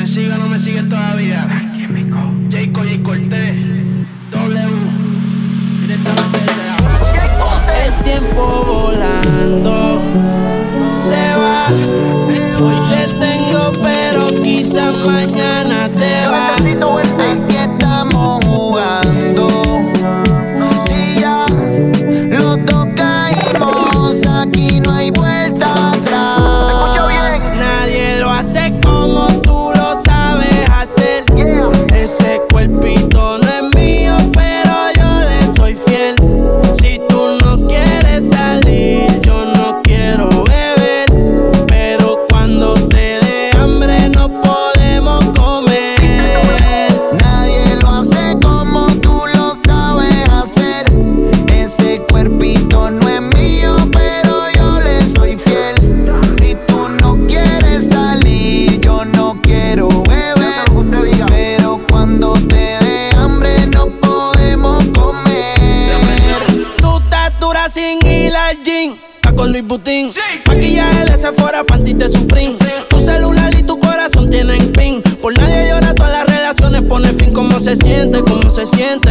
¿Me sigue o no me sigue todavía? Jayco, J Cortés, W, directamente desde la El tiempo volando se va. Hoy te tengo, pero quizás mañana con Luis Butín. Maquillaje de Sephora, panty de Supreme. Tu celular y tu corazón tienen pin. Por nadie llora, todas las relaciones pone fin. ¿Cómo se siente? ¿Cómo se siente?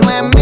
cuerpito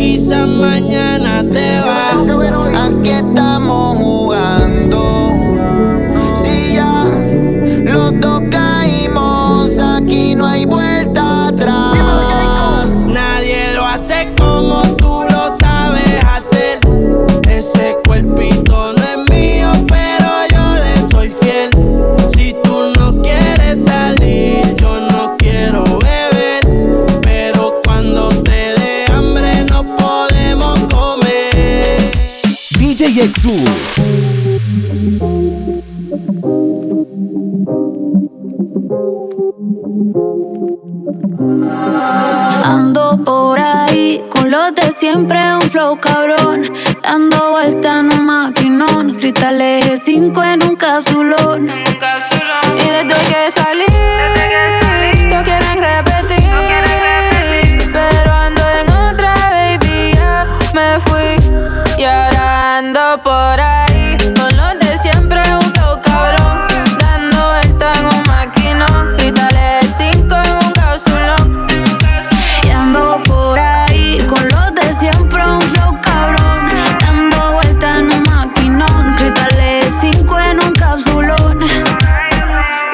quizás mañana te vas. Aquí estamos DJ Exus. Ando por ahí con los de siempre, un flow cabrón. Dando vuelta en un maquinón. Cristales de 5 en un capsulón. Y desde que salí, todos quieren repetir. Pero ando en otra, baby, ya me fui. Ando por ahí, con los de siempre, un flow cabrón. Dando vuelta en un maquinón, cristales de cinco en un cápsulón. Y ando por ahí con los de siempre, un flow cabrón. Dando vuelta en un maquinón. Cristales de 5 en un capsulón.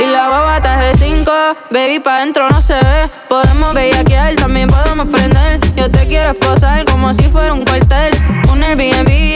Y la baba está de 5, baby, pa' dentro no se ve. Podemos bellaquear, también podemos prender. Yo te quiero esposar como si fuera un cuartel. Un Airbnb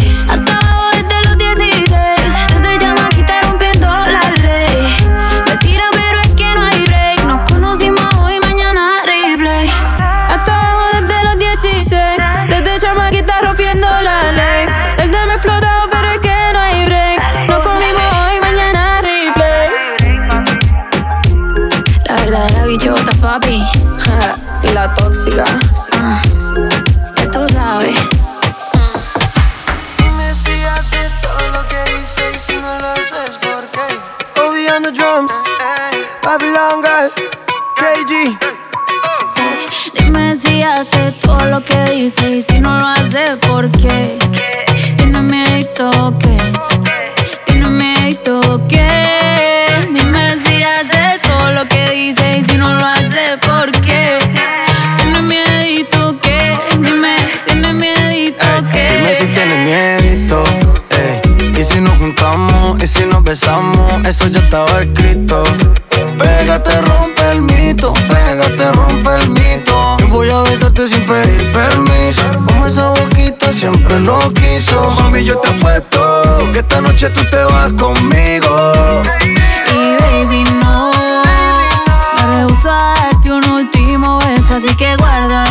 Eso ya estaba escrito. Pégate, rompe el mito, pégate, rompe el mito. Y voy a besarte sin pedir permiso. Como esa boquita siempre lo quiso. Mami, yo te apuesto que esta noche tú te vas conmigo. Y baby, no. Me rehuso a darte un último beso, así que guárdalo.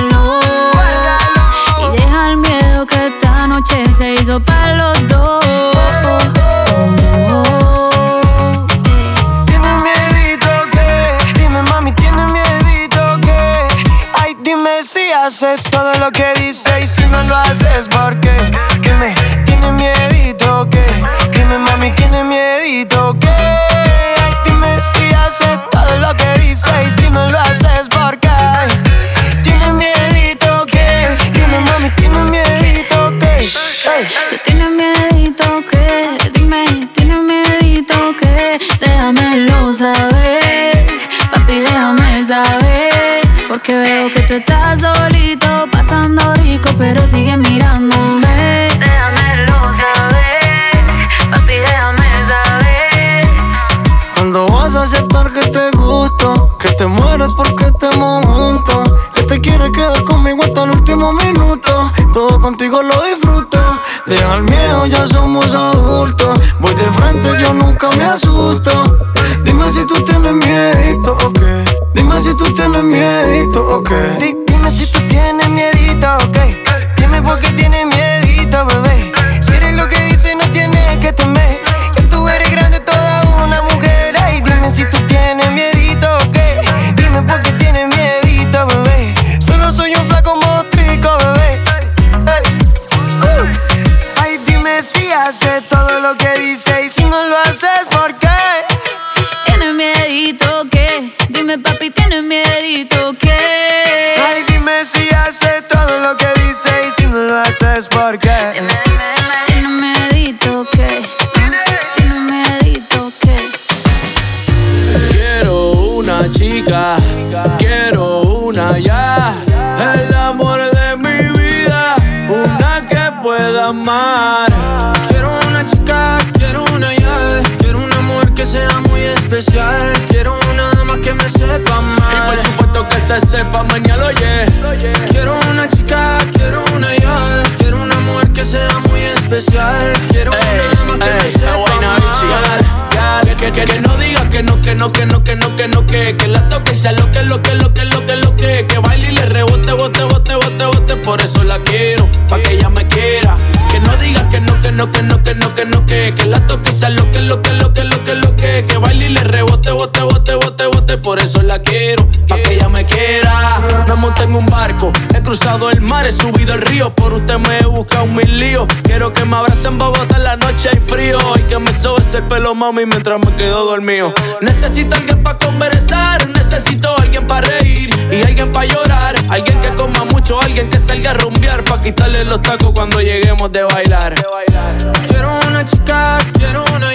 Porque veo que tú estás solito, pasando rico, pero sigue mirándome. Déjamelo saber, papi, déjame saber. Cuando vas a aceptar que te gusto, que te mueres porque estemos juntos, que te quieres quedar conmigo hasta el último minuto, todo contigo lo disfruto. Deja el miedo, ya somos adultos. Voy de frente, yo nunca me asusto. Dime si tú tienes miedo o qué. Dime si tú tienes miedo o qué. Di- Dime si tú tienes miedito, ok. Dime por qué tienes miedito, bebé. Si eres lo que dices, no tienes que temer. Que tú eres grande, toda una mujer. Ay, dime si tú tienes miedito, ok. Dime por qué tienes miedito, bebé. Solo soy un flaco mostrico, bebé. Ey. Uh. Ay, dime si haces todo lo que dices y si no lo haces, ¿por qué? Tienes miedito que, dime papi, tienes miedito que. Ay, dime si haces todo lo que dices y si no lo haces, ¿por qué? Tienes miedito que, tienes miedito que. Quiero una chica, quiero una ya. El amor de mi vida, una que pueda amar. Quiero una chica, quiero una ya. Quiero una mujer que sea muy especial. Se sepa mañana, oye. Quiero una chica, quiero una ya. Quiero una mujer que sea especial. Quiero una dama que me sepa que, que, que, no digas que no, que no, que no, que no, que no, que, que la toque y sea lo que, lo que, lo que, lo que, lo que, que baile y le rebote, bote, bote, bote, bote, por eso la quiero, pa' que ella me quiera. Que no digas que no, que no, que no, que no, que no, que, que la toque sea lo que, lo que, lo que, lo que, lo que, que baile y le rebote, bote, bote, bote, bote, por eso la quiero, pa' que ella me quiera. Me monté en un barco, he cruzado el mar, he subido el río, por usted me he buscado mil líos. Quiero que me abracen en Bogotá en la noche hay frío y que me sobes el pelo, mami, mientras me quedo dormido. Necesito alguien para conversar, necesito alguien para reír y alguien para llorar. Alguien que coma mucho, alguien que salga a rumbear para quitarle los tacos cuando lleguemos de bailar. Quiero una chica, quiero una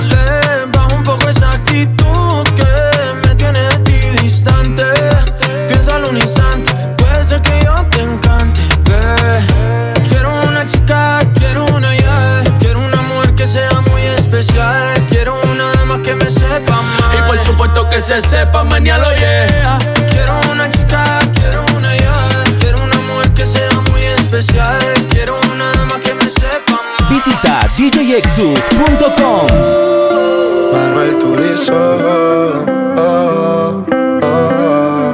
que se sepa, mañana lo yeah. Quiero una chica, quiero una ya. Quiero una mujer que sea muy especial. Quiero una dama que me sepa más. Visita djexus.com. Manuel Turizo. Oh, oh.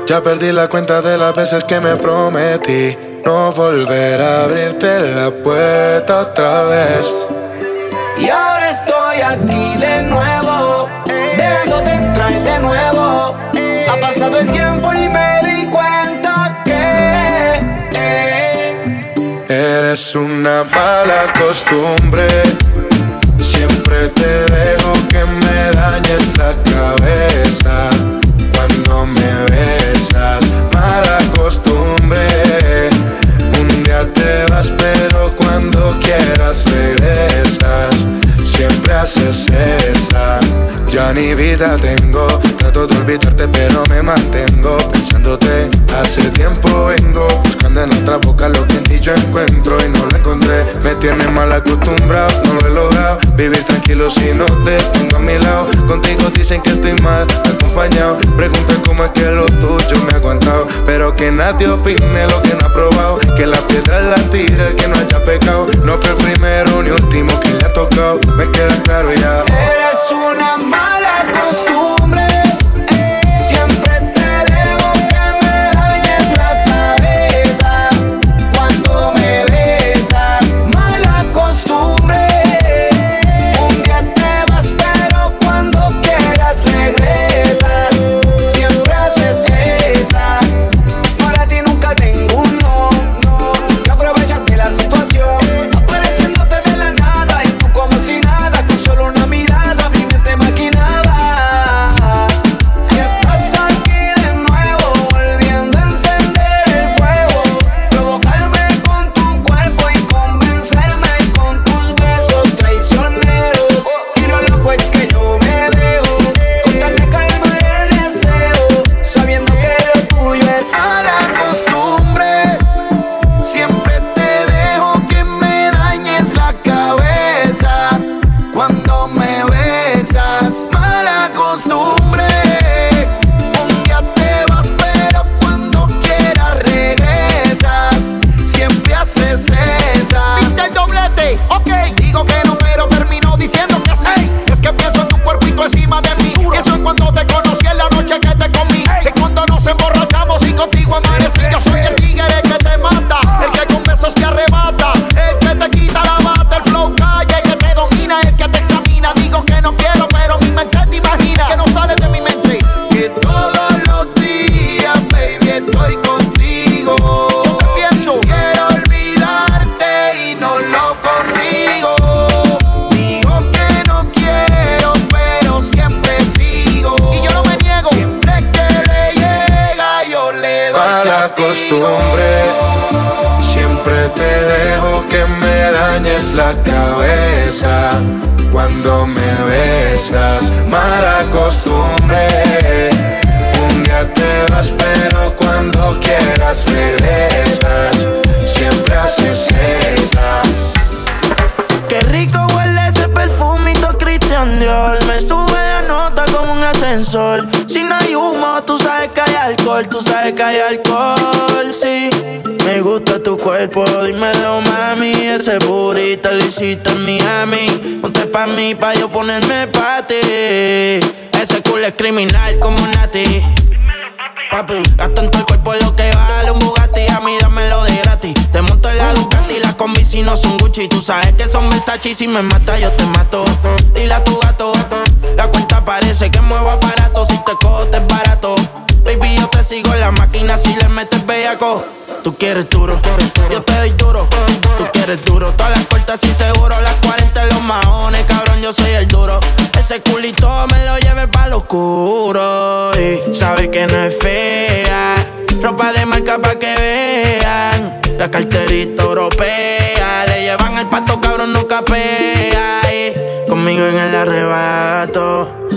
Ya perdí la cuenta de las veces que me prometí no volver a abrirte la puerta otra vez. Y ahora estoy aquí de nuevo, dejándote entrar de nuevo. Ha pasado el tiempo y me di cuenta que eres una mala costumbre. Siempre te dejo que me dañes la cabeza cuando me besas. Mala costumbre. Un día te vas, pero cuando quieras regresas siempre haces esa. Ya ni vida tengo, trato de olvidarte pero me mantengo pensándote. Hace tiempo vengo buscando en otra boca lo que en ti yo encuentro y no lo encontré. Me tiene mal acostumbrado, no lo he logrado. Vivir tranquilo si no te tengo a mi lado. Contigo dicen que estoy mal acompañado. Preguntan cómo es que lo tuyo me ha aguantado, pero que nadie opine lo que no ha probado. Que la piedra la tira que no haya pecado. No fue el primero ni último que le ha tocado queda claro ya. Eres una mala costumbre. Siempre te dejo que me dañes la cabeza cuando me besas. Mala costumbre. Un día te vas, pero cuando quieras regresas. Siempre haces esa. Qué rico huele ese perfumito Christian Dior si no hay humo, tú sabes que hay alcohol. Tú sabes que hay alcohol, sí. Me gusta tu cuerpo, dímelo mami. Ese burrito lo hiciste en Miami. Ponte pa' mí, pa' yo ponerme pa' ti. Ese culo es criminal como Nati. Papi, gasto en todo el cuerpo lo que vale un Bugatti. A mí dámelo de Te monto en la Ducati, las combi si no son Gucci. Tú sabes que son Versace y si me mata yo te mato. Dile a tu gato La cuenta parece que muevo aparato Si te cojo te es barato. Baby, yo te sigo en la máquina si le metes bellaco Tú quieres duro, yo te doy duro. Tú quieres duro, todas las puertas y seguro. Las 40 en los maones, cabrón, yo soy el duro. Ese culito me lo lleve pa' lo oscuro. Y sabe que no es fea. Ropa de marca pa' que vean. La carterita europea. Le llevan el pato, cabrón, no capea. conmigo en el arrebato.